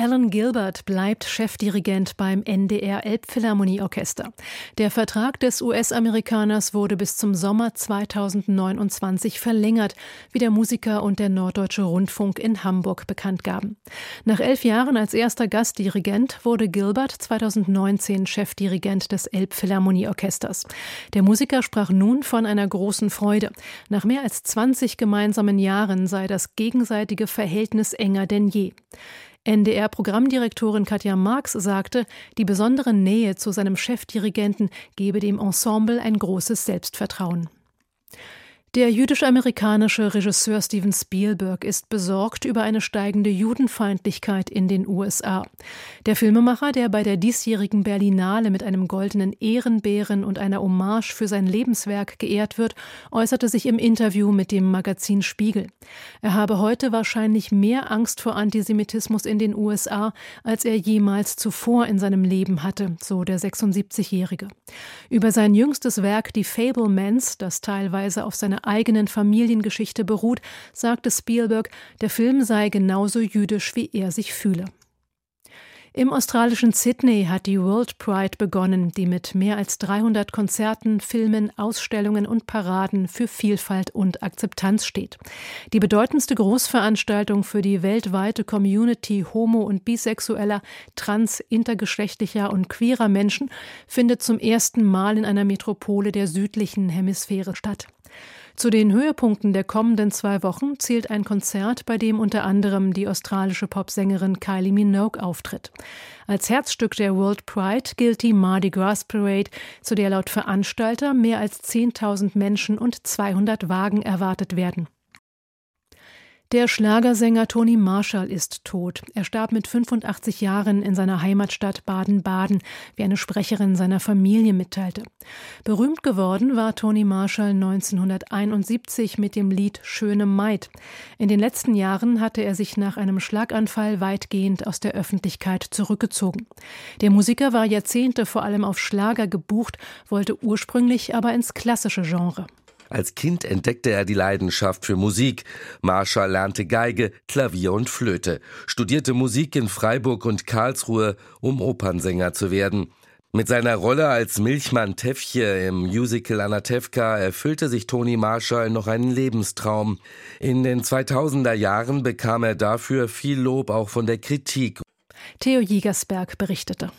Alan Gilbert bleibt Chefdirigent beim NDR Elbphilharmonieorchester. Der Vertrag des US-Amerikaners wurde bis zum Sommer 2029 verlängert, wie der Musiker und der Norddeutsche Rundfunk in Hamburg bekannt gaben. Nach elf Jahren als erster Gastdirigent wurde Gilbert 2019 Chefdirigent des Elbphilharmonieorchesters. Der Musiker sprach nun von einer großen Freude. Nach mehr als 20 gemeinsamen Jahren sei das gegenseitige Verhältnis enger denn je. NDR-Programmdirektorin Katja Marx sagte, die besondere Nähe zu seinem Chefdirigenten gebe dem Ensemble ein großes Selbstvertrauen. Der jüdisch-amerikanische Regisseur Steven Spielberg ist besorgt über eine steigende Judenfeindlichkeit in den USA. Der Filmemacher, der bei der diesjährigen Berlinale mit einem goldenen Ehrenbären und einer Hommage für sein Lebenswerk geehrt wird, äußerte sich im Interview mit dem Magazin Spiegel. Er habe heute wahrscheinlich mehr Angst vor Antisemitismus in den USA, als er jemals zuvor in seinem Leben hatte, so der 76-Jährige. Über sein jüngstes Werk Die Fablemans, das teilweise auf seine eigenen Familiengeschichte beruht, sagte Spielberg, der Film sei genauso jüdisch, wie er sich fühle. Im australischen Sydney hat die World Pride begonnen, die mit mehr als 300 Konzerten, Filmen, Ausstellungen und Paraden für Vielfalt und Akzeptanz steht. Die bedeutendste Großveranstaltung für die weltweite Community homo- und bisexueller, trans-, intergeschlechtlicher und queerer Menschen findet zum ersten Mal in einer Metropole der südlichen Hemisphäre statt. Zu den Höhepunkten der kommenden zwei Wochen zählt ein Konzert, bei dem unter anderem die australische Popsängerin Kylie Minogue auftritt. Als Herzstück der World Pride gilt die Mardi Gras Parade, zu der laut Veranstalter mehr als 10.000 Menschen und 200 Wagen erwartet werden. Der Schlagersänger Toni Marshall ist tot. Er starb mit 85 Jahren in seiner Heimatstadt Baden-Baden, wie eine Sprecherin seiner Familie mitteilte. Berühmt geworden war Toni Marshall 1971 mit dem Lied Schöne Maid. In den letzten Jahren hatte er sich nach einem Schlaganfall weitgehend aus der Öffentlichkeit zurückgezogen. Der Musiker war Jahrzehnte vor allem auf Schlager gebucht, wollte ursprünglich aber ins klassische Genre. Als Kind entdeckte er die Leidenschaft für Musik. Marshall lernte Geige, Klavier und Flöte, studierte Musik in Freiburg und Karlsruhe, um Opernsänger zu werden. Mit seiner Rolle als Milchmann Teffje im Musical Anatevka erfüllte sich Toni Marshall noch einen Lebenstraum. In den 2000er Jahren bekam er dafür viel Lob auch von der Kritik. Theo Jägersberg berichtete.